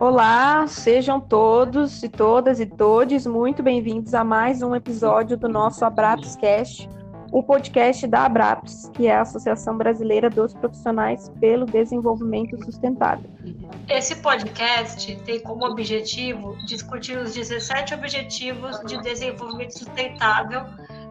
Olá, sejam todos e todas e todes muito bem-vindos a mais um episódio do nosso Abraps Cast, o podcast da Abraps, que é a Associação Brasileira dos Profissionais pelo Desenvolvimento Sustentável. Esse podcast tem como objetivo discutir os 17 Objetivos de Desenvolvimento Sustentável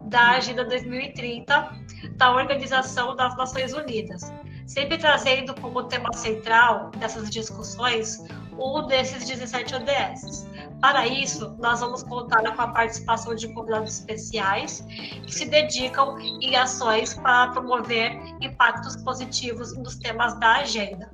da Agenda 2030 da Organização das Nações Unidas, sempre trazendo como tema central dessas discussões um desses 17 ODS. Para isso, nós vamos contar com a participação de convidados especiais que se dedicam em ações para promover impactos positivos nos temas da agenda.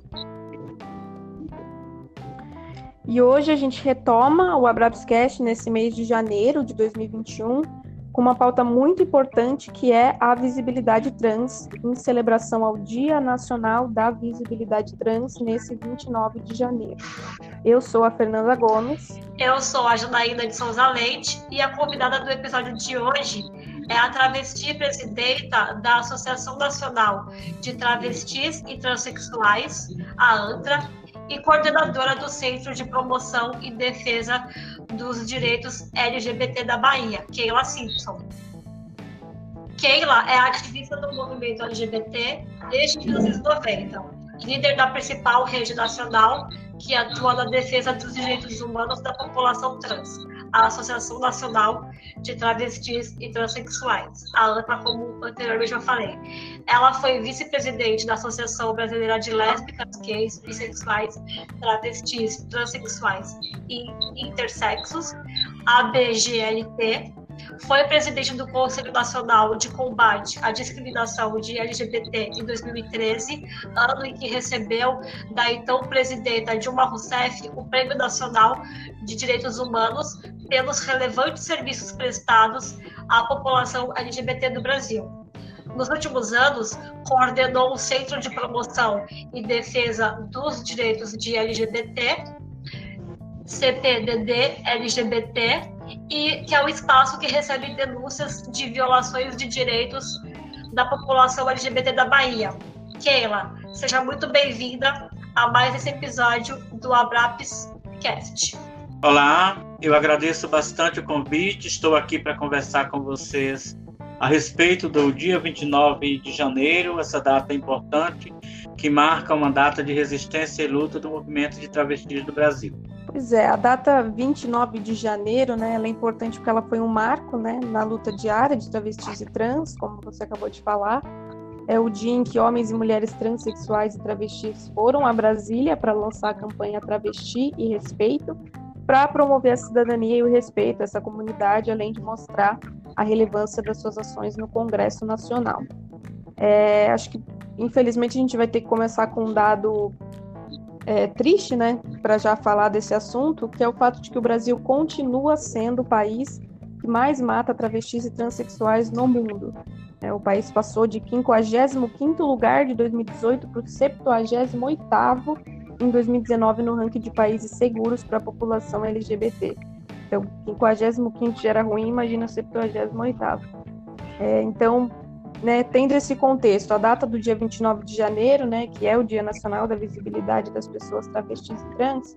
E hoje a gente retoma o Abrapscast nesse mês de janeiro de 2021 com uma pauta muito importante que é a visibilidade trans, em celebração ao Dia Nacional da Visibilidade Trans, nesse 29 de janeiro. Eu sou a Fernanda Gomes. Eu sou a Janaína de Souza Leite e a convidada do episódio de hoje é a travesti presidenta da Associação Nacional de Travestis e Transsexuais, a ANTRA, e coordenadora do Centro de Promoção e Defesa dos Direitos LGBT da Bahia, Keila Simpson. Keila é ativista do movimento LGBT desde 1990, líder da principal rede nacional que atua na defesa dos direitos humanos da população trans, a Associação Nacional de Travestis e Transsexuais, a ANPA, como anteriormente eu falei. Ela foi vice-presidente da Associação Brasileira de Lésbicas, Gays, Bissexuais, Travestis, Transsexuais e Intersexos, ABGLT, foi presidente do Conselho Nacional de Combate à Discriminação de LGBT em 2013, ano em que recebeu da então presidenta Dilma Rousseff o Prêmio Nacional de Direitos Humanos pelos relevantes serviços prestados à população LGBT do Brasil. Nos últimos anos, coordenou o Centro de Promoção e Defesa dos Direitos de LGBT, CPDD LGBT, e que é o espaço que recebe denúncias de violações de direitos da população LGBT da Bahia. Keila, seja muito bem-vinda a mais esse episódio do Abraps Cast. Olá, eu agradeço bastante o convite, estou aqui para conversar com vocês a respeito do dia 29 de janeiro, essa data importante que marca uma data de resistência e luta do movimento de travestis do Brasil. Pois é, a data 29 de janeiro, né, ela é importante porque ela foi um marco, né, na luta diária de travestis e trans, como você acabou de falar. É o dia em que homens e mulheres transexuais e travestis foram a Brasília para lançar a campanha Travesti e Respeito, para promover a cidadania e o respeito a essa comunidade, além de mostrar a relevância das suas ações no Congresso Nacional. É, acho que, infelizmente, a gente vai ter que começar com um dado é, triste, né, para já falar desse assunto, que é o fato de que o Brasil continua sendo o país que mais mata travestis e transexuais no mundo. É, o país passou de 55º lugar de 2018 para o 78º em 2019 no ranking de países seguros para a população LGBT. Então, 55º já era ruim, imagina 78º. É, então, né, tendo esse contexto, a data do dia 29 de janeiro, né, que é o Dia Nacional da Visibilidade das Pessoas Travestis e Trans,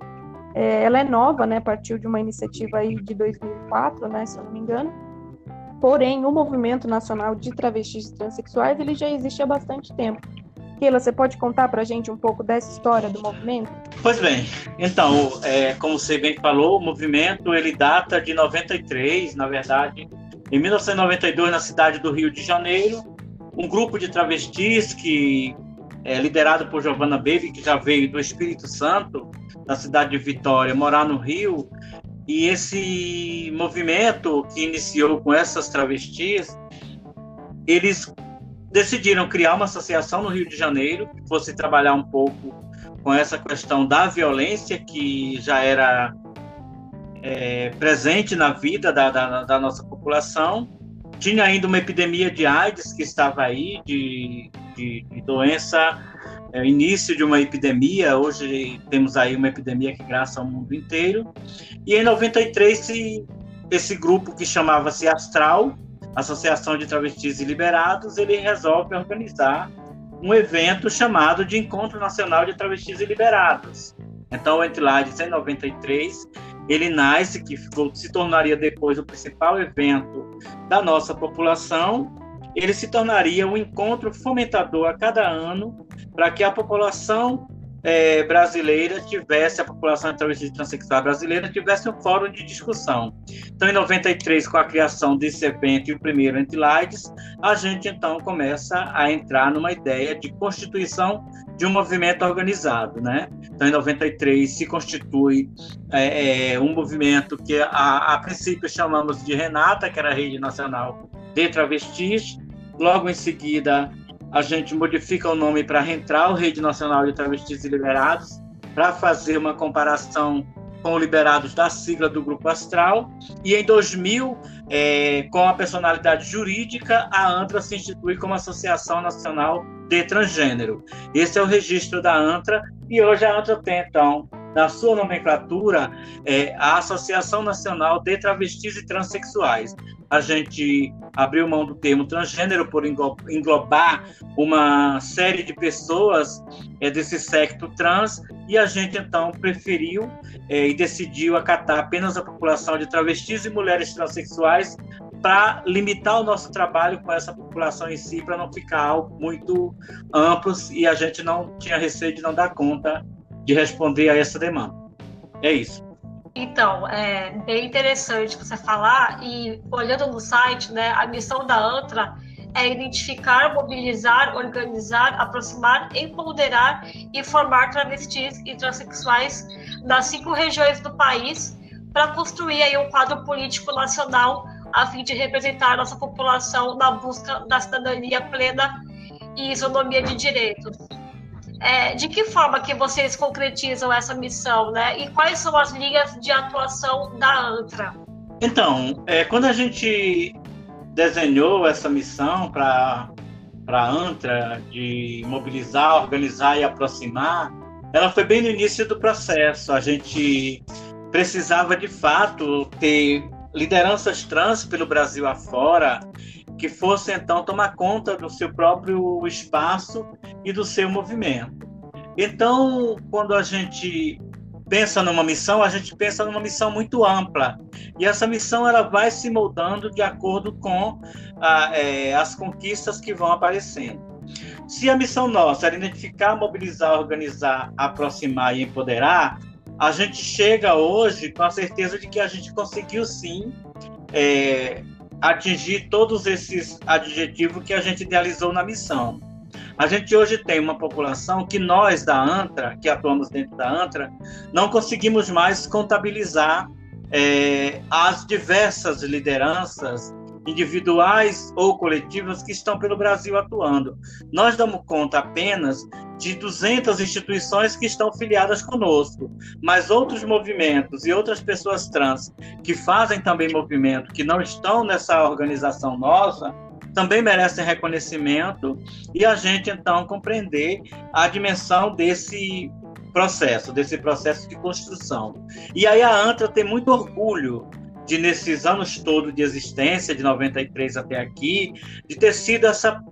é, ela é nova, né, partiu de uma iniciativa aí de 2004, né, se eu não me engano. Porém, o Movimento Nacional de Travestis e Transsexuais, ele já existe há bastante tempo. Keila, você pode contar para a gente um pouco dessa história do movimento? Pois bem, então, é, como você bem falou, o movimento ele data de 93, na verdade, em 1992 na cidade do Rio de Janeiro, um grupo de travestis que é liderado por Giovanna Baby, que já veio do Espírito Santo, da cidade de Vitória, morar no Rio, e esse movimento que iniciou com essas travestis, eles decidiram criar uma associação no Rio de Janeiro que fosse trabalhar um pouco com essa questão da violência que já era é, presente na vida da, da, da, nossa população. Tinha ainda uma epidemia de AIDS que estava aí, de, de, de doença, é, início de uma epidemia. Hoje temos aí uma epidemia que graça ao mundo inteiro. E em 93, esse grupo que chamava-se Astral, Associação de Travestis e Liberados, ele resolve organizar um evento chamado de Encontro Nacional de Travestis e Liberados. Então, o Entilides, em 93, ele nasce, que ficou, se tornaria depois o principal evento da nossa população, ele se tornaria um encontro fomentador a cada ano para que a população é, brasileira tivesse, a população travesti transexual brasileira tivesse um fórum de discussão. Então, em 93, com a criação desse evento e o primeiro Antilaides, a gente então começa a entrar numa ideia de constituição de um movimento organizado, né? Então, em 93 se constitui é, é, um movimento que a, a princípio chamamos de Renata, que era a Rede Nacional de Travestis. Logo em seguida, a gente modifica o nome para Rentral, Rede Nacional de Travestis e Liberados, para fazer uma comparação com liberados da sigla do Grupo Astral. E em 2000, é, com a personalidade jurídica, a ANTRA se institui como Associação Nacional de Transgênero. Esse é o registro da ANTRA, e hoje a ANTRA tem, então, na sua nomenclatura, é, a Associação Nacional de Travestis e Transsexuais. A gente abriu mão do termo transgênero por englobar uma série de pessoas é, desse secto trans e a gente então preferiu é, e decidiu acatar apenas a população de travestis e mulheres transexuais para limitar o nosso trabalho com essa população em si, para não ficar algo muito amplo e a gente não tinha receio de não dar conta de responder a essa demanda. É isso. Então, é bem interessante você falar e olhando no site, né, a missão da ANTRA é identificar, mobilizar, organizar, aproximar, empoderar e formar travestis e transexuais nas cinco regiões do país para construir aí um quadro político nacional a fim de representar nossa população na busca da cidadania plena e isonomia de direitos. É, de que forma que vocês concretizam essa missão, né? E quais são as linhas de atuação da ANTRA? Então, é, quando a gente desenhou essa missão para a ANTRA de mobilizar, organizar e aproximar, ela foi bem no início do processo. A gente precisava de fato ter lideranças trans pelo Brasil afora que fossem então tomar conta do seu próprio espaço e do seu movimento. Então, quando a gente pensa numa missão, a gente pensa numa missão muito ampla. E essa missão ela vai se moldando de acordo com a, é, as conquistas que vão aparecendo. Se a missão nossa era identificar, mobilizar, organizar, aproximar e empoderar, a gente chega hoje com a certeza de que a gente conseguiu sim é, atingir todos esses adjetivos que a gente idealizou na missão. A gente hoje tem uma população que nós da ANTRA, que atuamos dentro da ANTRA, não conseguimos mais contabilizar é, as diversas lideranças individuais ou coletivas que estão pelo Brasil atuando. Nós damos conta apenas de 200 instituições que estão filiadas conosco, mas outros movimentos e outras pessoas trans que fazem também movimento, que não estão nessa organização nossa, também merecem reconhecimento e a gente então compreender a dimensão desse processo, desse processo de construção. E aí a ANTRA tem muito orgulho de nesses anos todos de existência, de 93 até aqui, de ter sido essa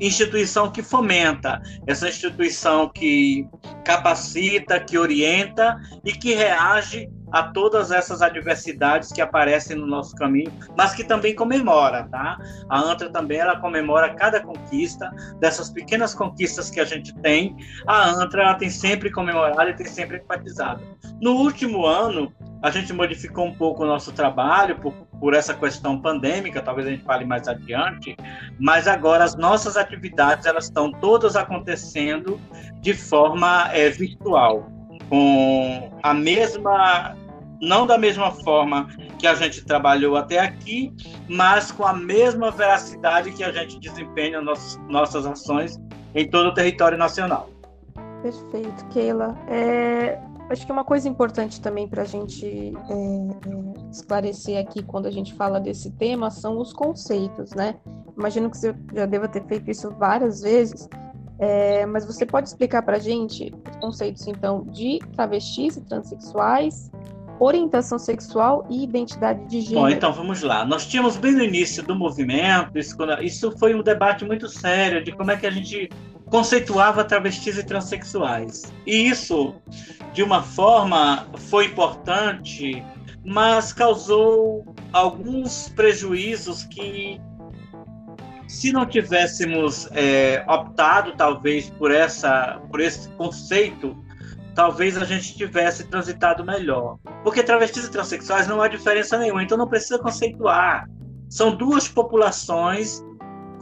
instituição que fomenta, essa instituição que capacita, que orienta e que reage a todas essas adversidades que aparecem no nosso caminho, mas que também comemora, tá? A ANTRA também ela comemora cada conquista, dessas pequenas conquistas que a gente tem, a ANTRA tem sempre comemorado e tem sempre enfatizado. No último ano, a gente modificou um pouco o nosso trabalho por, por essa questão pandêmica, talvez a gente fale mais adiante, mas agora as nossas atividades elas estão todas acontecendo de forma é, virtual, com a mesma não da mesma forma que a gente trabalhou até aqui, mas com a mesma veracidade que a gente desempenha nossas, nossas ações em todo o território nacional. Perfeito, Keila. É, acho que uma coisa importante também para a gente é, é, esclarecer aqui quando a gente fala desse tema são os conceitos, né? Imagino que você já deva ter feito isso várias vezes, é, mas você pode explicar para a gente os conceitos, então, de travestis e transexuais orientação sexual e identidade de gênero. Bom, então vamos lá. Nós tínhamos bem no início do movimento, isso, isso foi um debate muito sério de como é que a gente conceituava travestis e transexuais. E isso, de uma forma, foi importante, mas causou alguns prejuízos que, se não tivéssemos é, optado, talvez, por, essa, por esse conceito, talvez a gente tivesse transitado melhor. Porque travestis e transexuais não há diferença nenhuma, então não precisa conceituar. São duas populações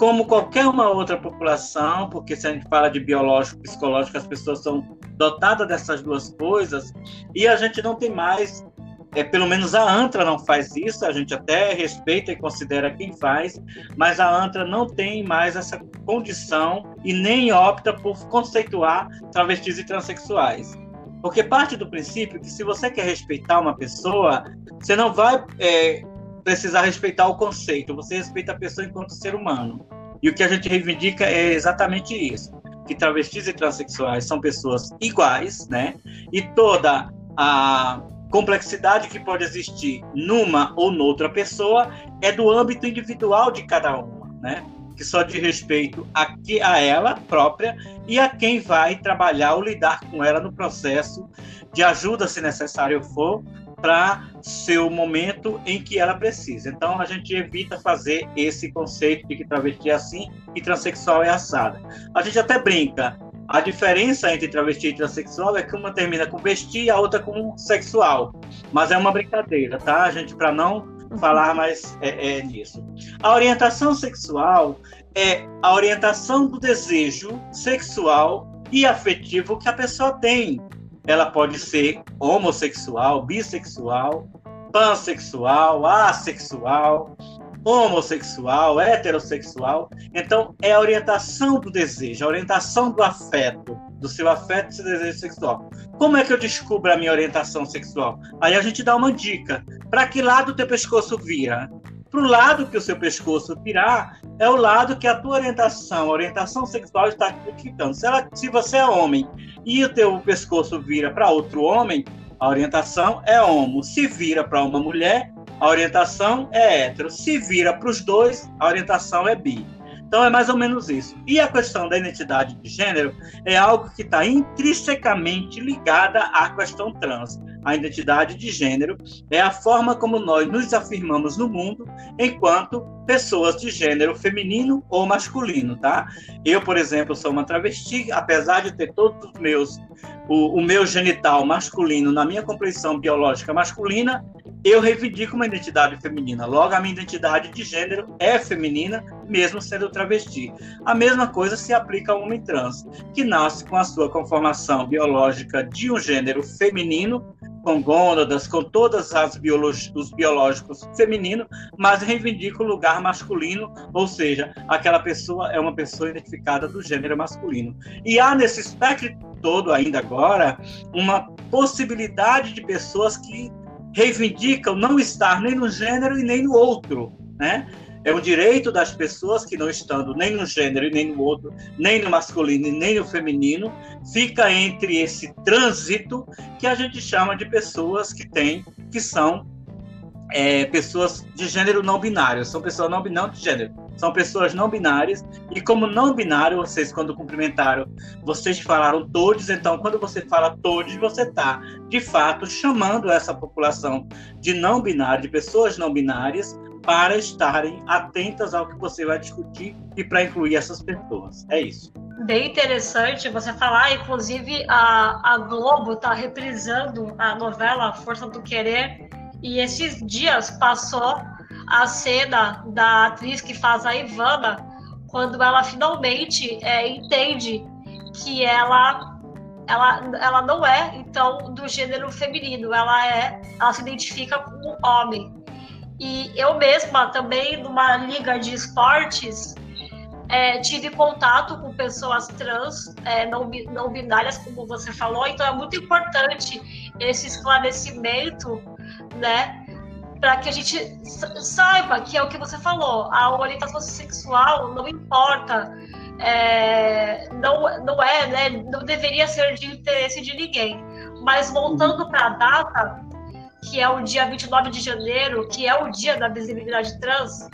como qualquer uma outra população, porque se a gente fala de biológico e psicológico, as pessoas são dotadas dessas duas coisas, e a gente não tem mais, é, pelo menos a ANTRA não faz isso, a gente até respeita e considera quem faz, mas a ANTRA não tem mais essa condição e nem opta por conceituar travestis e transexuais. Porque parte do princípio que se você quer respeitar uma pessoa, você não vai é, precisar respeitar o conceito, você respeita a pessoa enquanto ser humano. E o que a gente reivindica é exatamente isso, que travestis e transexuais são pessoas iguais, né? E toda a complexidade que pode existir numa ou noutra pessoa é do âmbito individual de cada uma, né? Que só diz respeito a, que, a ela própria e a quem vai trabalhar ou lidar com ela no processo de ajuda, se necessário for, para seu momento em que ela precisa. Então a gente evita fazer esse conceito de que travesti é assim e transexual é assada. A gente até brinca. A diferença entre travesti e transexual é que uma termina com vestir e a outra com sexual. Mas é uma brincadeira, tá, gente? Para não falar mais é, é, nisso. A orientação sexual é a orientação do desejo sexual e afetivo que a pessoa tem ela pode ser homossexual, bissexual, pansexual, assexual, homossexual, heterossexual. Então, é a orientação do desejo, a orientação do afeto, do seu afeto e seu desejo sexual. Como é que eu descubro a minha orientação sexual? Aí a gente dá uma dica. Para que lado o teu pescoço vira? Para o lado que o seu pescoço virar, é o lado que a tua orientação, a orientação sexual está ficando. Se, ela, se você é homem e o teu pescoço vira para outro homem, a orientação é homo. Se vira para uma mulher, a orientação é hétero. Se vira para os dois, a orientação é bi. Então é mais ou menos isso. E a questão da identidade de gênero é algo que está intrinsecamente ligada à questão trans. A identidade de gênero é a forma como nós nos afirmamos no mundo enquanto pessoas de gênero feminino ou masculino, tá? Eu, por exemplo, sou uma travesti, apesar de ter todos os meus o, o meu genital masculino na minha compreensão biológica masculina, eu reivindico uma identidade feminina. Logo, a minha identidade de gênero é feminina, mesmo sendo travesti. A mesma coisa se aplica ao homem trans, que nasce com a sua conformação biológica de um gênero feminino, com gônadas, com todas as os biológicos femininos, mas reivindica o lugar masculino, ou seja, aquela pessoa é uma pessoa identificada do gênero masculino. E há nesse espectro todo ainda agora uma possibilidade de pessoas que reivindicam não estar nem no gênero e nem no outro, né? É um direito das pessoas que não estando nem no gênero nem no outro, nem no masculino nem no feminino, fica entre esse trânsito que a gente chama de pessoas que têm, que são é, pessoas de gênero não binário, são pessoas não binárias de gênero, são pessoas não binárias, e como não binário, vocês quando cumprimentaram, vocês falaram todos, então quando você fala todos, você está, de fato, chamando essa população de não binário, de pessoas não binárias, para estarem atentas ao que você vai discutir e para incluir essas pessoas. É isso. Bem interessante você falar, inclusive a, a Globo está reprisando a novela Força do Querer e esses dias passou a cena da atriz que faz a Ivana, quando ela finalmente é, entende que ela, ela, ela não é, então, do gênero feminino, ela é, ela se identifica como homem. E eu mesma também, numa liga de esportes, é, tive contato com pessoas trans, é, não, não binárias, como você falou, então é muito importante esse esclarecimento né? Para que a gente saiba que é o que você falou, a orientação sexual não importa, é, não, não é, né? Não deveria ser de interesse de ninguém. Mas voltando para a data, que é o dia 29 de janeiro, que é o dia da visibilidade trans,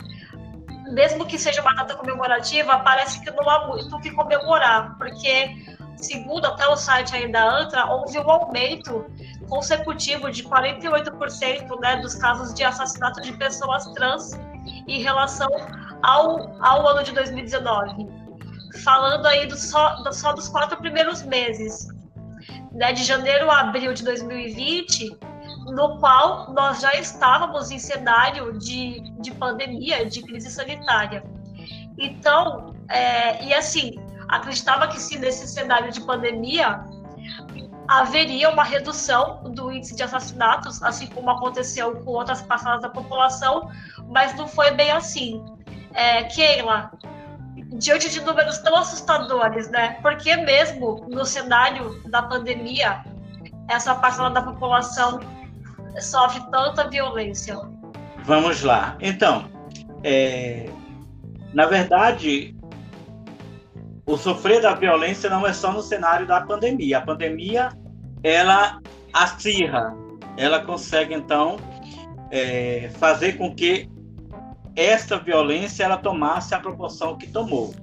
mesmo que seja uma data comemorativa, parece que não há muito o que comemorar, porque, segundo até o site aí da ANTRA, houve um aumento consecutivo de 48% né, dos casos de assassinato de pessoas trans em relação ao, ao ano de 2019. Falando aí do só, do, só dos quatro primeiros meses, né, de janeiro a abril de 2020, no qual nós já estávamos em cenário de, de pandemia, de crise sanitária. Então, é, e assim, acreditava que se nesse cenário de pandemia haveria uma redução do índice de assassinatos, assim como aconteceu com outras passadas da população, mas não foi bem assim. É, Keila, diante de números tão assustadores, né? Porque mesmo no cenário da pandemia, essa parcela da população sofre tanta violência? Vamos lá. Então, é, na verdade, o sofrer da violência não é só no cenário da pandemia. A pandemia, ela acirra, ela consegue, então, é, fazer com que esta violência ela tomasse a proporção que tomou.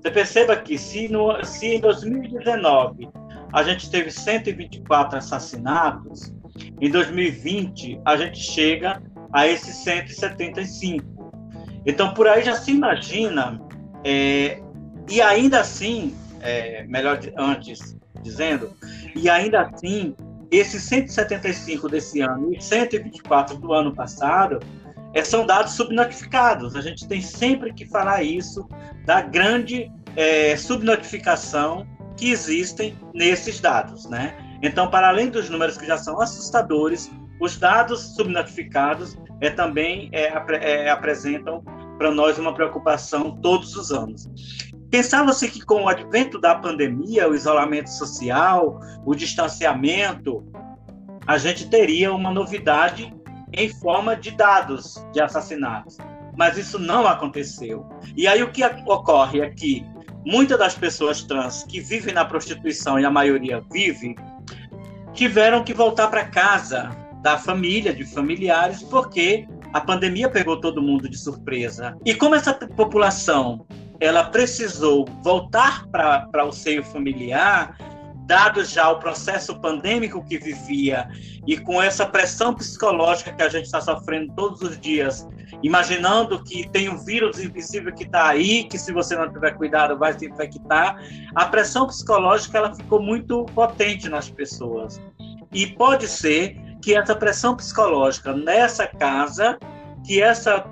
Você perceba que se, no, se em 2019 a gente teve 124 assassinatos, em 2020, a gente chega a esses 175. Então, por aí já se imagina, é, e ainda assim, é, melhor antes dizendo, e ainda assim, esses 175 desse ano e 124 do ano passado é, são dados subnotificados. A gente tem sempre que falar isso da grande é, subnotificação que existem nesses dados, né? Então, para além dos números que já são assustadores, os dados subnotificados é, também é, é, apresentam para nós uma preocupação todos os anos. Pensava-se que com o advento da pandemia, o isolamento social, o distanciamento, a gente teria uma novidade em forma de dados de assassinatos. Mas isso não aconteceu. E aí o que ocorre é que muitas das pessoas trans que vivem na prostituição, e a maioria vive, tiveram que voltar para casa da família, de familiares, porque a pandemia pegou todo mundo de surpresa. E como essa população ela precisou voltar para o seio familiar, dado já o processo pandêmico que vivia e com essa pressão psicológica que a gente está sofrendo todos os dias, imaginando que tem um vírus invisível que está aí, que se você não tiver cuidado vai se infectar, a pressão psicológica ela ficou muito potente nas pessoas. E pode ser que essa pressão psicológica nessa casa, que essa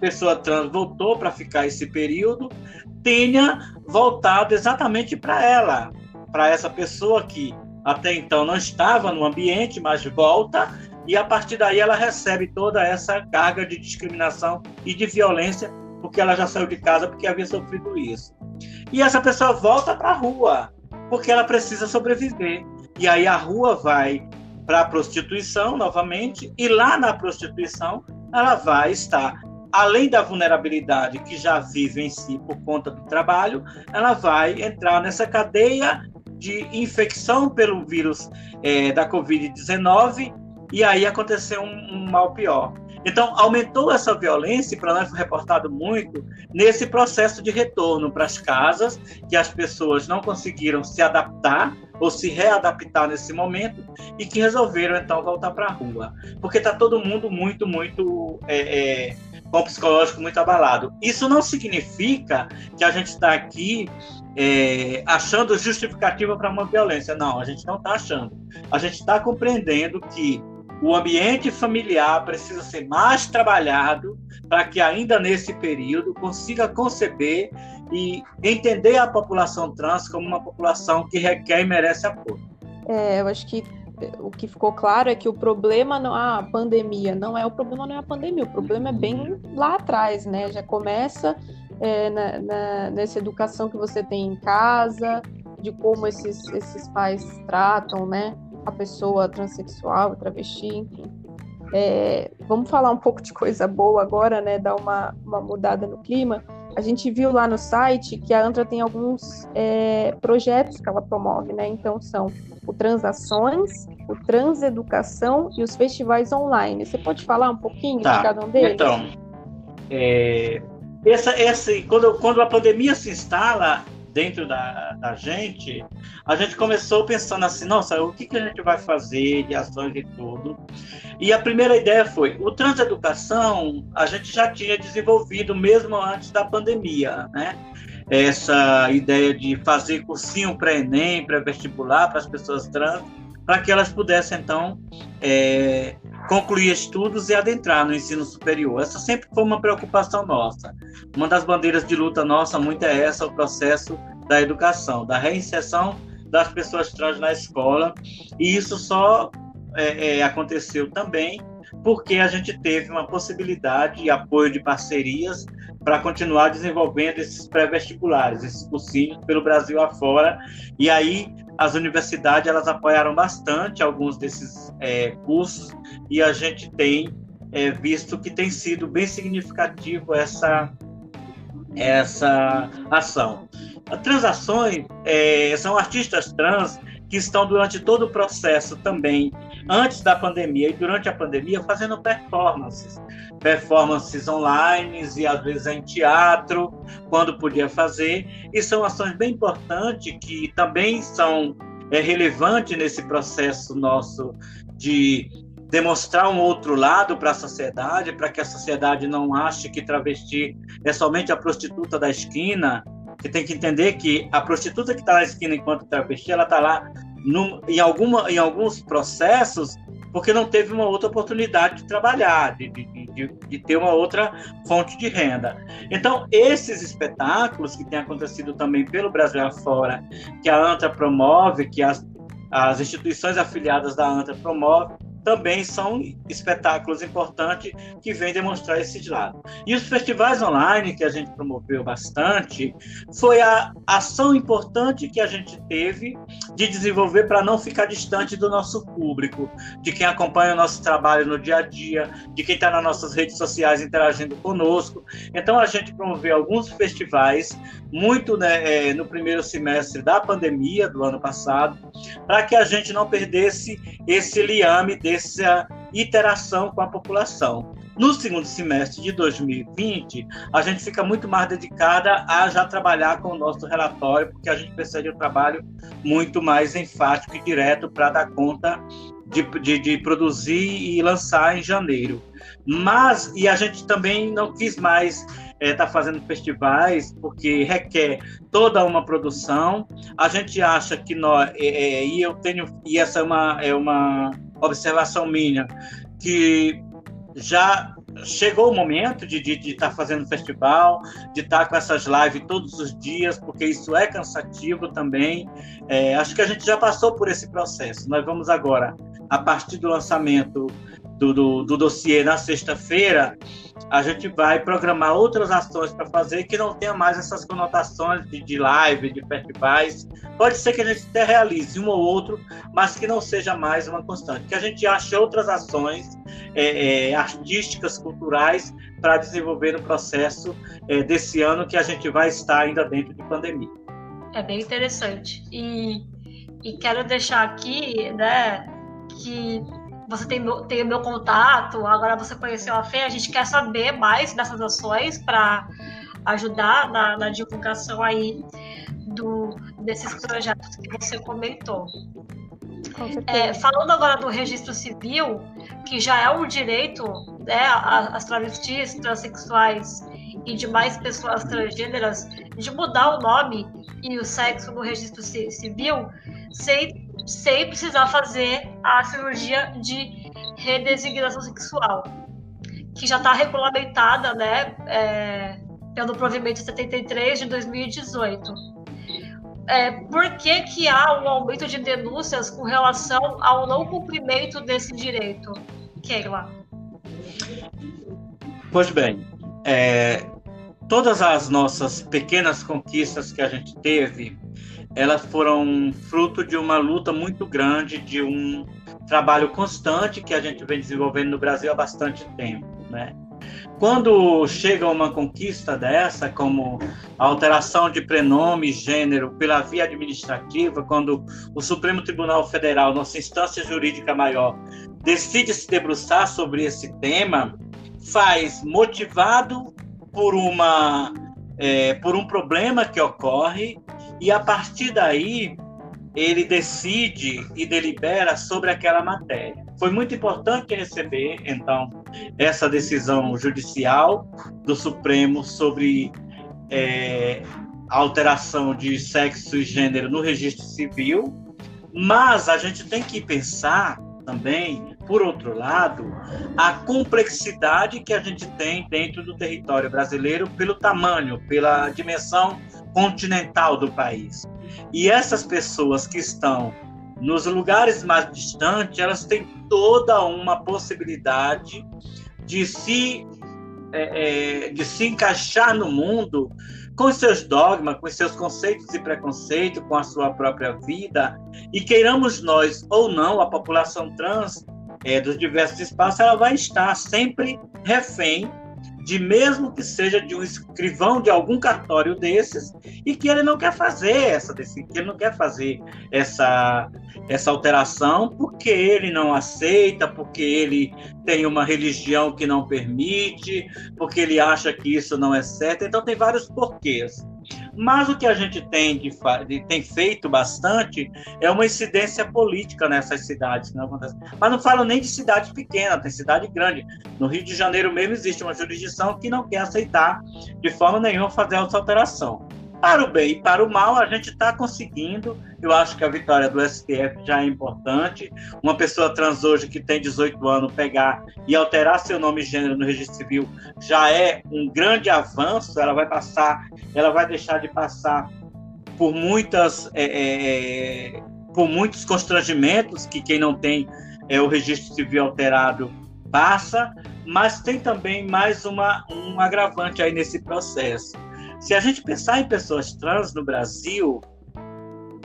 pessoa trans voltou para ficar esse período, tenha voltado exatamente para ela, para essa pessoa que até então não estava no ambiente, mas volta e a partir daí ela recebe toda essa carga de discriminação e de violência porque ela já saiu de casa porque havia sofrido isso. E essa pessoa volta para a rua porque ela precisa sobreviver. E aí a rua vai para a prostituição novamente e lá na prostituição ela vai estar além da vulnerabilidade que já vive em si por conta do trabalho, ela vai entrar nessa cadeia de infecção pelo vírus é, da Covid-19 e aí aconteceu um, um, mal pior. Então, aumentou essa violência, para nós foi reportado muito, nesse processo de retorno para as casas, que as pessoas não conseguiram se adaptar ou se readaptar nesse momento e que resolveram, então, voltar para a rua. Porque está todo mundo muito, muito é, é, com o psicológico muito abalado. Isso não significa que a gente está aqui é, achando justificativa para uma violência. Não, a gente não está achando. A gente está compreendendo que o ambiente familiar precisa ser mais trabalhado para que ainda nesse período consiga conceber e entender a população trans como uma população que requer e merece apoio. É, eu acho que o que ficou claro é que o problema não a pandemia não é o problema não é a pandemia o problema é bem lá atrás né já começa é, na, na, nessa educação que você tem em casa de como esses esses pais tratam né a pessoa transexual travesti enfim é, vamos falar um pouco de coisa boa agora né dar uma, uma mudada no clima a gente viu lá no site que a Antra tem alguns é, projetos que ela promove, né? Então são o Transações, o Transeducação e os festivais online. Você pode falar um pouquinho tá. de cada um deles? Então, é, essa, esse, quando, quando a pandemia se instala dentro da, da gente, a gente começou pensando assim, nossa, o que, que a gente vai fazer de ações e tudo. E a primeira ideia foi, o Transeducação a gente já tinha desenvolvido mesmo antes da pandemia, né? Essa ideia de fazer cursinho pré-ENEM, pré-vestibular para as pessoas trans, para que elas pudessem, então, é, concluir estudos e adentrar no ensino superior. Essa sempre foi uma preocupação nossa. Uma das bandeiras de luta nossa muito é essa, o processo da educação, da reinserção das pessoas trans na escola. E isso só é, é, aconteceu também porque a gente teve uma possibilidade e apoio de parcerias para continuar desenvolvendo esses pré-vestibulares, esses cursinhos pelo Brasil afora. E aí as universidades elas apoiaram bastante alguns desses é, cursos e a gente tem é, visto que tem sido bem significativo essa essa ação. Transações é, são artistas trans que estão durante todo o processo também, antes da pandemia e durante a pandemia, fazendo performances. Performances online e às vezes em teatro, quando podia fazer. E são ações bem importantes que também são é, relevantes nesse processo nosso de demonstrar um outro lado para a sociedade, para que a sociedade não ache que travesti é somente a prostituta da esquina, que tem que entender que a prostituta que está na esquina enquanto travesti, ela está lá em, alguma, em alguns processos porque não teve uma outra oportunidade de trabalhar, de, de, de, de, ter uma outra fonte de renda. Então, esses espetáculos que têm acontecido também pelo Brasil afora, que a ANTA promove, que as, as instituições afiliadas da ANTA promovem, também são espetáculos importantes que vêm demonstrar esse lado. E os festivais online que a gente promoveu bastante foi a ação importante que a gente teve de desenvolver para não ficar distante do nosso público, de quem acompanha o nosso trabalho no dia a dia, de quem está nas nossas redes sociais interagindo conosco. Então a gente promoveu alguns festivais muito né, é, no primeiro semestre da pandemia do ano passado, para que a gente não perdesse esse liame dessa interação com a população. No segundo semestre de 2020, a gente fica muito mais dedicada a já trabalhar com o nosso relatório, porque a gente precisa de um trabalho muito mais enfático e direto para dar conta de, de, de, produzir e lançar em janeiro. Mas, e a gente também não quis mais está é, tá fazendo festivais, porque requer toda uma produção. A gente acha que nós, é, é, e eu tenho, e essa é uma, é uma observação minha, que já chegou o momento de estar de, de tá fazendo festival, de estar tá com essas lives todos os dias, porque isso é cansativo também. É, acho que a gente já passou por esse processo. Nós vamos agora, a partir do lançamento do, do, do dossiê na sexta-feira, a gente vai programar outras ações para fazer que não tenha mais essas conotações de, de live, de festivais. Pode ser que a gente até realize um ou outro, mas que não seja mais uma constante. Que a gente ache outras ações é, é, artísticas, culturais, para desenvolver no processo é, desse ano que a gente vai estar ainda dentro de pandemia. É bem interessante. E, e quero deixar aqui, né, que você tem, meu, tem o meu contato, agora você conheceu a Fê, a gente quer saber mais dessas ações para ajudar na, na, divulgação aí do, desses projetos que você comentou. É, falando agora do registro civil, que já é um direito, né, as travestis, transexuais e demais pessoas transgêneras de mudar o nome e o sexo no registro civil sem, sem precisar fazer a cirurgia de redesignação sexual, que já está regulamentada né, é, pelo provimento 73 de 2018. É, por que, que há um aumento de denúncias com relação ao não cumprimento desse direito, Keila? Pois bem, é, todas as nossas pequenas conquistas que a gente teve, elas foram fruto de uma luta muito grande, de um trabalho constante que a gente vem desenvolvendo no Brasil há bastante tempo, né? Quando chega uma conquista dessa, como a alteração de prenome e gênero pela via administrativa, quando o Supremo Tribunal Federal, nossa instância jurídica maior, decide se debruçar sobre esse tema, faz motivado por uma é, por um problema que ocorre e a partir daí ele decide e delibera sobre aquela matéria. Foi muito importante receber, então, essa decisão judicial do Supremo sobre é, alteração de sexo e gênero no registro civil, mas a gente tem que pensar também, por outro lado, a complexidade que a gente tem dentro do território brasileiro pelo tamanho, pela dimensão continental do país. E essas pessoas que estão nos lugares mais distantes, elas têm toda uma possibilidade de se, é, é, de se encaixar no mundo com seus dogmas, com seus conceitos e preconceitos, com a sua própria vida. E queiramos nós ou não, a população trans é, dos diversos espaços, ela vai estar sempre refém de mesmo que seja de um escrivão de algum cartório desses e que ele não quer fazer essa que ele não quer fazer essa essa alteração porque ele não aceita, porque ele tem uma religião que não permite, porque ele acha que isso não é certo. Então tem vários porquês. Mas o que a gente tem, de, tem feito bastante é uma incidência política nessas cidades. Não acontece. Mas não falo nem de cidade pequena, tem cidade grande. No Rio de Janeiro mesmo existe uma jurisdição que não quer aceitar de forma nenhuma fazer essa alteração. Para o bem e para o mal, a gente está conseguindo. Eu acho que a vitória do STF já é importante. Uma pessoa trans hoje que tem 18 anos pegar e alterar seu nome e gênero no registro civil já é um grande avanço. Ela vai passar, ela vai deixar de passar por muitas, é, é, por muitos constrangimentos que quem não tem é, o registro civil alterado passa. Mas tem também mais uma, um agravante aí nesse processo se a gente pensar em pessoas trans no Brasil,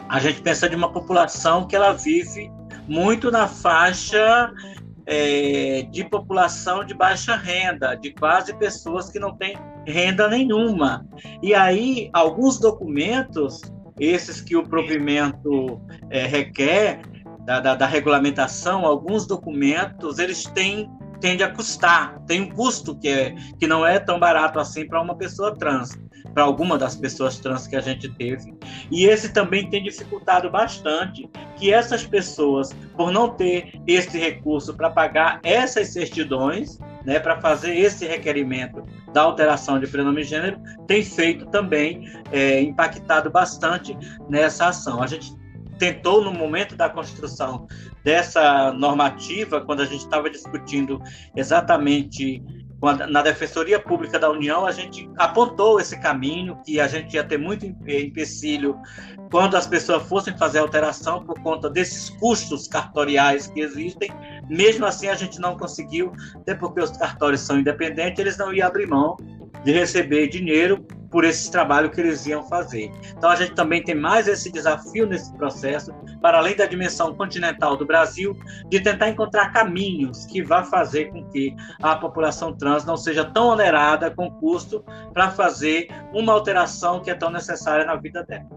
a gente pensa de uma população que ela vive muito na faixa é, de população de baixa renda, de quase pessoas que não têm renda nenhuma. E aí, alguns documentos, esses que o provimento é, requer, da, da, da, regulamentação, alguns documentos, eles têm tende a custar, tem um custo que, é, que não é tão barato assim para uma pessoa trans para alguma das pessoas trans que a gente teve. E esse também tem dificultado bastante que essas pessoas, por não ter esse recurso para pagar essas certidões, né, para fazer esse requerimento da alteração de prenome e gênero, tem feito também é, impactado bastante nessa ação. A gente tentou, no momento da construção dessa normativa, quando a gente estava discutindo exatamente na Defensoria Pública da União, a gente apontou esse caminho, que a gente ia ter muito empecilho quando as pessoas fossem fazer alteração por conta desses custos cartoriais que existem. Mesmo assim, a gente não conseguiu, até porque os cartórios são independentes, eles não iam abrir mão de receber dinheiro por esse trabalho que eles iam fazer. Então a gente também tem mais esse desafio nesse processo, para além da dimensão continental do Brasil, de tentar encontrar caminhos que vá fazer com que a população trans não seja tão onerada com custo para fazer uma alteração que é tão necessária na vida dela.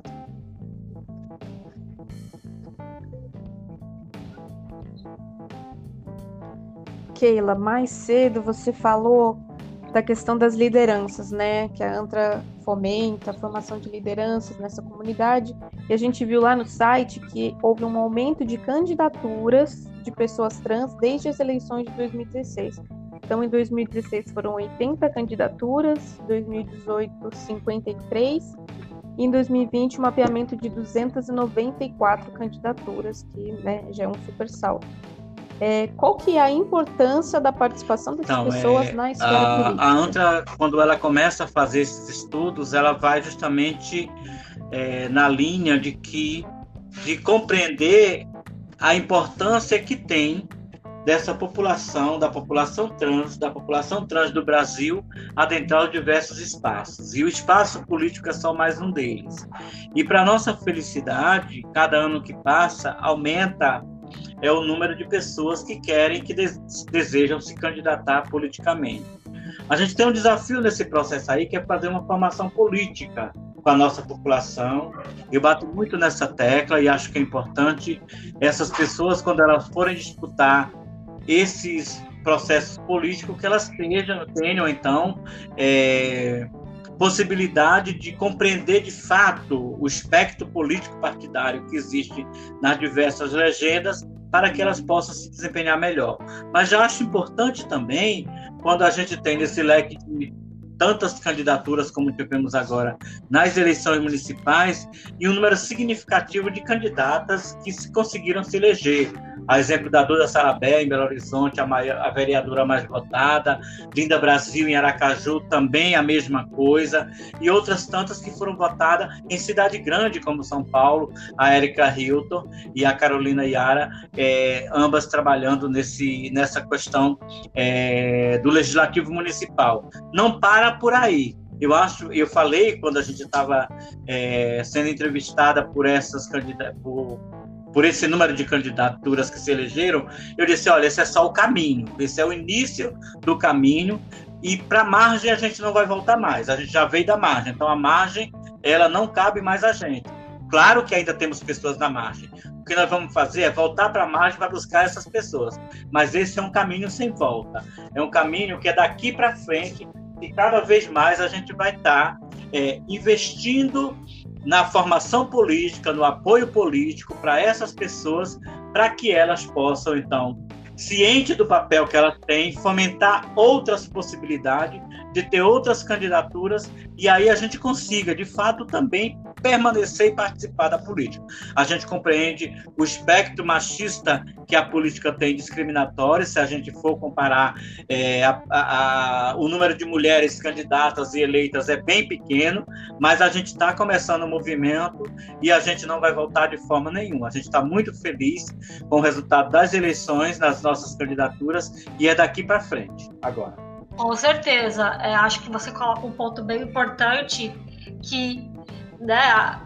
Keila, mais cedo você falou da questão das lideranças, né? Que a ANTRA fomenta a formação de lideranças nessa comunidade. E a gente viu lá no site que houve um aumento de candidaturas de pessoas trans desde as eleições de 2016. Então, em 2016 foram 80 candidaturas, 2018 53 e em 2020 um mapeamento de 294 candidaturas, que né, já é um super salto. É, qual que é a importância da participação dessas então, pessoas é, na esfera a, política? A ANTRA, quando ela começa a fazer esses estudos, ela vai justamente é, na linha de que de compreender a importância que tem dessa população, da população trans, da população trans do Brasil, adentrar os diversos espaços. E o espaço político é só mais um deles. E para nossa felicidade, cada ano que passa, aumenta é o número de pessoas que querem, que desejam se candidatar politicamente. A gente tem um desafio nesse processo aí, que é fazer uma formação política com a nossa população. Eu bato muito nessa tecla e acho que é importante essas pessoas, quando elas forem disputar esses processos políticos que elas tenham, tenham então, é, possibilidade de compreender de fato o espectro político partidário que existe nas diversas legendas para que elas possam se desempenhar melhor. Mas já acho importante também, quando a gente tem nesse leque de tantas candidaturas como tivemos agora nas eleições municipais e um número significativo de candidatas que se conseguiram se eleger a exemplo da Duda Sarabé, em Belo Horizonte, a, maior, a, vereadora mais votada, Linda Brasil, em Aracaju, também a mesma coisa, e outras tantas que foram votadas em cidade grande, como São Paulo, a Erika Hilton e a Carolina Yara, é, ambas trabalhando nesse, nessa questão é, do Legislativo Municipal. Não para por aí, eu acho, eu falei quando a gente estava é, sendo entrevistada por essas por por esse número de candidaturas que se elegeram, eu disse: olha, esse é só o caminho, esse é o início do caminho, e para a margem a gente não vai voltar mais, a gente já veio da margem, então a margem ela não cabe mais a gente. Claro que ainda temos pessoas na margem. O que nós vamos fazer é voltar para a margem para buscar essas pessoas. Mas esse é um caminho sem volta. É um caminho que é daqui para frente e cada vez mais a gente vai estar tá, é, investindo na formação política, no apoio político para essas pessoas, para que elas possam, então, ciente do papel que elas têm, fomentar outras possibilidades de ter outras candidaturas e aí a gente consiga, de fato, também permanecer e participar da política. A gente compreende o espectro machista que a política tem discriminatório, se a gente for comparar é, a, a, o número de mulheres candidatas e eleitas é bem pequeno, mas a gente está começando o um movimento e a gente não vai voltar de forma nenhuma. A gente está muito feliz com o resultado das eleições nas nossas candidaturas e é daqui para frente agora. Com certeza. É, acho que você coloca um ponto bem importante que, né,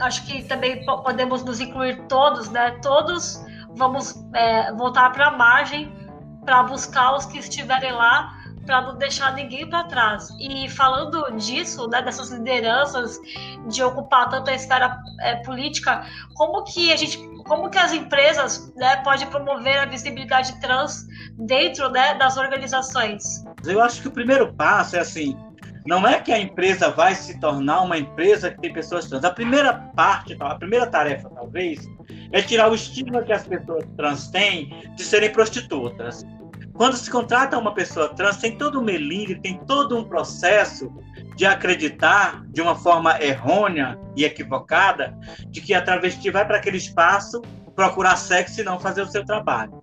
acho que também podemos nos incluir todos, né? Todos vamos é, voltar para a margem para buscar os que estiverem lá para não deixar ninguém para trás. E falando disso, né, dessas lideranças de ocupar tanta esfera é, política, como que a gente, como que as empresas, né, podem promover a visibilidade trans dentro né, das organizações? Eu acho que o primeiro passo é assim, não é que a empresa vai se tornar uma empresa que tem pessoas trans. A primeira parte, a primeira tarefa, talvez, é tirar o estigma que as pessoas trans têm de serem prostitutas. Quando se contrata uma pessoa trans, tem todo um melindre, tem todo um processo de acreditar de uma forma errônea e equivocada de que a travesti vai para aquele espaço procurar sexo e não fazer o seu trabalho.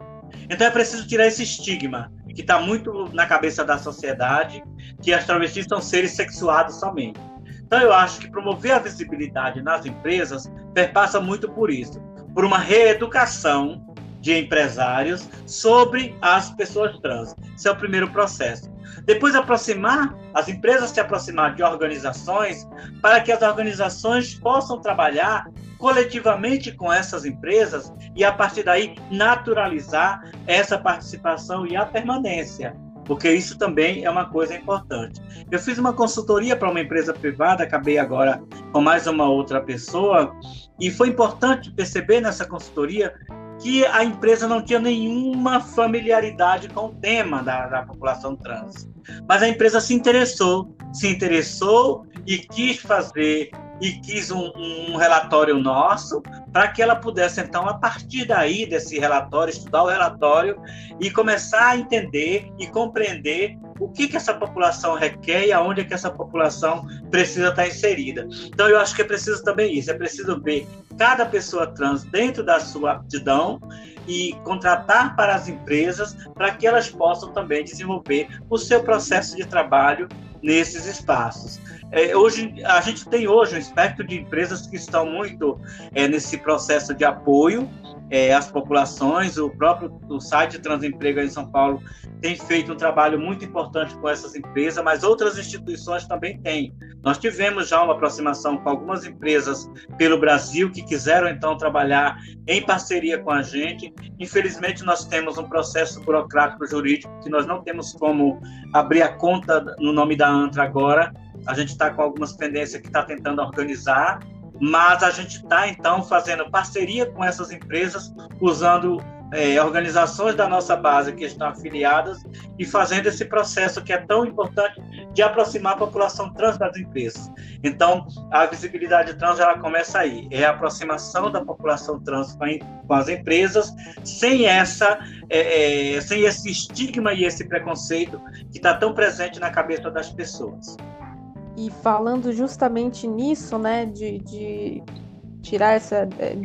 Então é preciso tirar esse estigma que está muito na cabeça da sociedade, que as travestis são seres sexuados somente. Então, eu acho que promover a visibilidade nas empresas perpassa muito por isso, por uma reeducação de empresários sobre as pessoas trans. Esse é o primeiro processo. Depois, aproximar, as empresas se aproximar de organizações para que as organizações possam trabalhar coletivamente com essas empresas e, a partir daí, naturalizar essa participação e a permanência porque isso também é uma coisa importante. Eu fiz uma consultoria para uma empresa privada, acabei agora com mais uma outra pessoa, e foi importante perceber nessa consultoria que a empresa não tinha nenhuma familiaridade com o tema da, da população trans. Mas a empresa se interessou, se interessou e quis fazer e quis um, um relatório nosso para que ela pudesse, então, a partir daí desse relatório, estudar o relatório e começar a entender e compreender o que, que essa população requer e aonde é que essa população precisa estar inserida. Então, eu acho que é preciso também isso, é preciso ver cada pessoa trans dentro da sua aptidão e contratar para as empresas para que elas possam também desenvolver o seu processo de trabalho nesses espaços. É, hoje a gente tem hoje um espectro de empresas que estão muito é, nesse processo de apoio é, às populações. O próprio o site Transemprego em São Paulo tem feito um trabalho muito importante com essas empresas, mas outras instituições também têm. Nós tivemos já uma aproximação com algumas empresas pelo Brasil que quiseram então trabalhar em parceria com a gente. Infelizmente, nós temos um processo burocrático jurídico que nós não temos como abrir a conta no nome da ANTRA agora a gente está com algumas pendências que está tentando organizar, mas a gente está, então, fazendo parceria com essas empresas, usando é, organizações da nossa base que estão afiliadas e fazendo esse processo que é tão importante de aproximar a população trans das empresas. Então, a visibilidade trans ela começa aí, é a aproximação da população trans com, com as empresas, sem essa, é, é, sem esse estigma e esse preconceito que está tão presente na cabeça das pessoas. E falando justamente nisso, né, de, de tirar essa, é,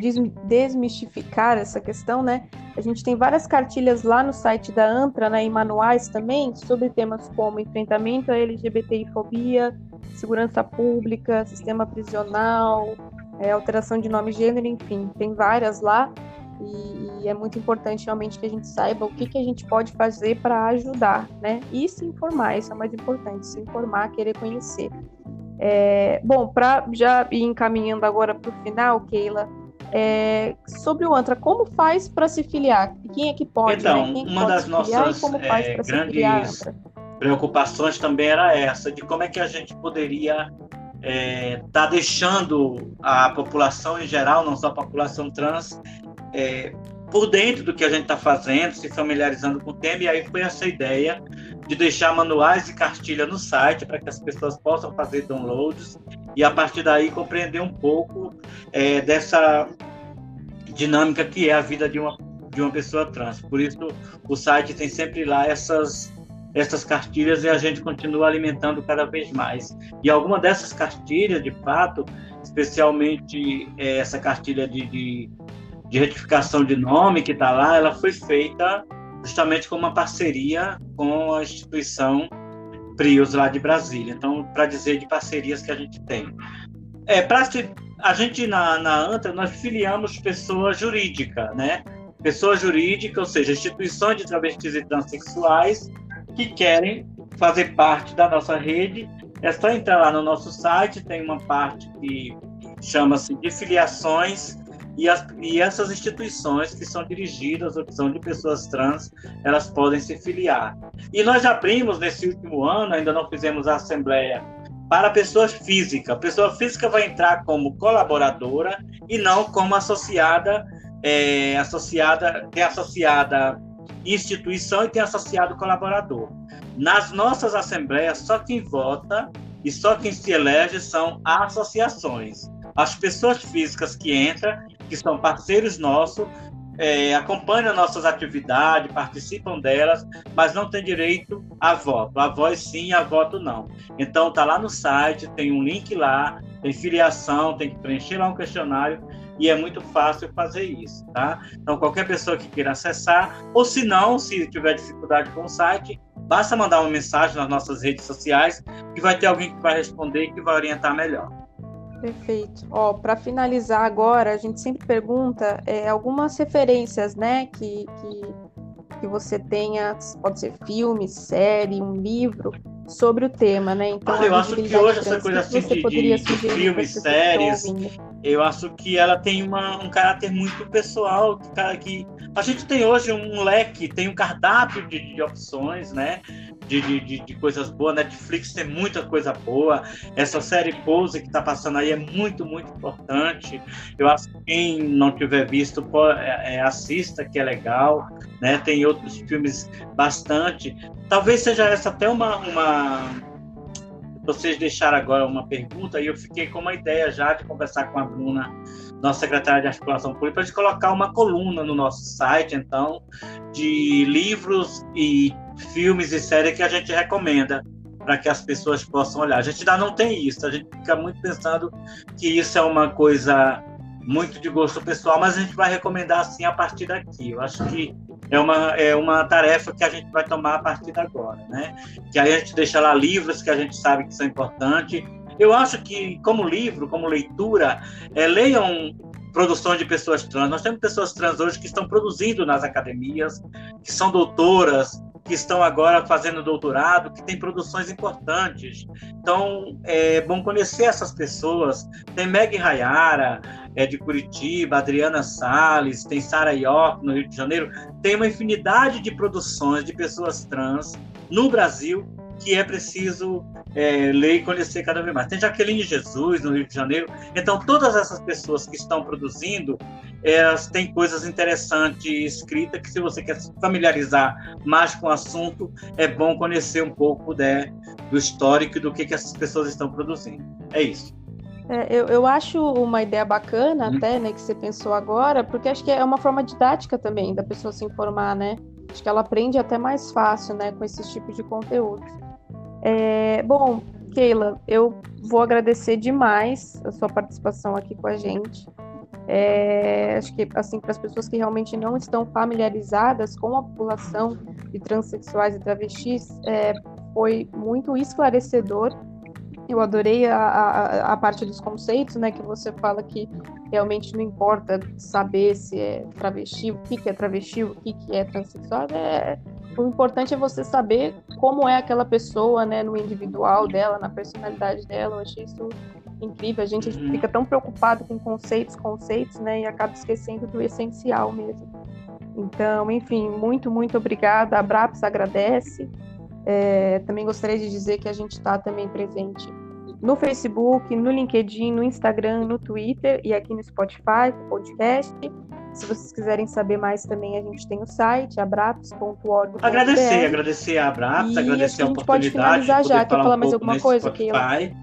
desmistificar essa questão, né? A gente tem várias cartilhas lá no site da ANTRA, né, e manuais também, sobre temas como enfrentamento à LGBTI-fobia, segurança pública, sistema prisional, é, alteração de nome e gênero, enfim, tem várias lá. E, e, é muito importante realmente que a gente saiba o que, que a gente pode fazer para ajudar, né? E se informar, isso é mais importante, se informar, querer conhecer. É, bom, para já ir encaminhando agora para o final, Keila, é, sobre o ANTRA, como faz para se filiar? Quem é que pode? Né? Então, né? uma das nossas é, grandes preocupações também era essa, de como é que a gente poderia estar é, tá deixando a população em geral, não só a população trans, é, por dentro do que a gente está fazendo, se familiarizando com o tema, e aí foi essa ideia de deixar manuais e cartilha no site para que as pessoas possam fazer downloads e a partir daí compreender um pouco é, dessa dinâmica que é a vida de uma, de uma pessoa trans. Por isso o site tem sempre lá essas essas cartilhas e a gente continua alimentando cada vez mais. E alguma dessas cartilhas, de fato, especialmente é, essa cartilha de, de, de retificação de nome que está lá, ela foi feita justamente com uma parceria com a instituição Prios lá de Brasília. Então, para dizer de parcerias que a gente tem. É, para a gente na, na ANTA, nós filiamos pessoa jurídica, né? Pessoa jurídica, ou seja, instituições de travestis e transexuais que querem fazer parte da nossa rede. É só entrar lá no nosso site, tem uma parte que chama-se de filiações e, as, e essas instituições que são dirigidas ou que são de pessoas trans, elas podem se filiar. E nós abrimos nesse último ano, ainda não fizemos a assembleia para pessoas físicas. A pessoa física vai entrar como colaboradora e não como associada, é, associada, tem associada instituição e tem associado colaborador. Nas nossas assembleias, só quem vota e só quem se elege são associações. As pessoas físicas que entram que são parceiros nossos, é, acompanham nossas atividades, participam delas, mas não tem direito a voto. A voz sim, a voto não. Então tá lá no site, tem um link lá, tem filiação, tem que preencher lá um questionário e é muito fácil fazer isso, tá? Então qualquer pessoa que queira acessar, ou se não, se tiver dificuldade com o site, basta mandar uma mensagem nas nossas redes sociais que vai ter alguém que vai responder e que vai orientar melhor. Perfeito. Ó, para finalizar agora, a gente sempre pergunta é, algumas referências, né, que, que, que você tenha, pode ser filme, série, um livro, sobre o tema, né? Então, eu acho que hoje essa coisa assim de, de filmes, séries, eu acho que ela tem uma, um caráter muito pessoal, que, que a gente tem hoje um leque, tem um cardápio de, de opções, né? de, de, de, coisas boas. Netflix tem muita coisa boa. Essa série Pose que está passando aí é muito, muito importante. Eu acho que quem não tiver visto, é, é, assista, que é legal. Né? Tem outros filmes bastante. Talvez seja essa até uma. uma... Vocês deixaram agora uma pergunta e eu fiquei com uma ideia já de conversar com a Bruna, nossa secretária de articulação pública, de colocar uma coluna no nosso site, então, de livros e filmes e séries que a gente recomenda para que as pessoas possam olhar. A gente ainda não tem isso, a gente fica muito pensando que isso é uma coisa muito de gosto pessoal, mas a gente vai recomendar assim a partir daqui. Eu acho que é uma, é uma tarefa que a gente vai tomar a partir de agora, né? Que aí a gente deixa lá livros que a gente sabe que são importantes. Eu acho que, como livro, como leitura, é, leiam produções de pessoas trans. Nós temos pessoas trans hoje que estão produzindo nas academias, que são doutoras, que estão agora fazendo doutorado, que tem produções importantes. Então, é bom conhecer essas pessoas. Tem Meg Rayara, é de Curitiba, Adriana Salles, tem Sara York, no Rio de Janeiro. Tem uma infinidade de produções de pessoas trans no Brasil que é preciso é, ler e conhecer cada vez mais. Tem Jaqueline Jesus no Rio de Janeiro. Então, todas essas pessoas que estão produzindo, elas têm coisas interessantes escritas que, se você quer se familiarizar mais com o assunto, é bom conhecer um pouco né, do histórico e do que, que essas pessoas estão produzindo. É isso. É, eu, eu acho uma ideia bacana hum. até, né, que você pensou agora, porque acho que é uma forma didática também da pessoa se informar, né? Acho que ela aprende até mais fácil, né, com esses tipos de conteúdo. É, bom, Keila, eu vou agradecer demais a sua participação aqui com a gente. É, acho que assim para as pessoas que realmente não estão familiarizadas com a população de transexuais e travestis, é, foi muito esclarecedor eu adorei a, a, a, parte dos conceitos, né? Que você fala que realmente não importa saber se é travesti, o que, que é travesti, o que, que é transexual. É, o importante é você saber como é aquela pessoa, né? No individual dela, na personalidade dela. Eu achei isso incrível. A gente uhum. fica tão preocupado com conceitos, conceitos, né? E acaba esquecendo do essencial mesmo. Então, enfim, muito, muito obrigada. A Braps agradece. É, também gostaria de dizer que a gente está também presente no Facebook, no LinkedIn, no Instagram, no Twitter e aqui no Spotify, podcast. Se vocês quiserem saber mais também, a gente tem o site, abraps.org. Agradecer, agradecer a Abraps, agradecer a, a oportunidade. Pode finalizar já. Quer falar um mais alguma coisa, Spotify,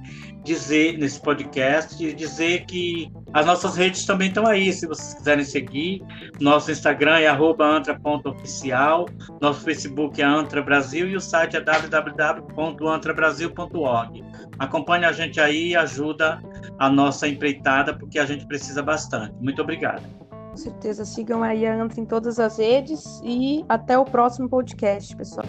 Dizer nesse podcast, dizer que as nossas redes também estão aí, se vocês quiserem seguir. Nosso Instagram é antra.oficial, nosso Facebook é Antra Brasil e o site é www.antrabrasil.org. Acompanhe a gente aí e ajuda a nossa empreitada, porque a gente precisa bastante. Muito obrigado. Com certeza, sigam aí a Antra em todas as redes e até o próximo podcast, pessoal.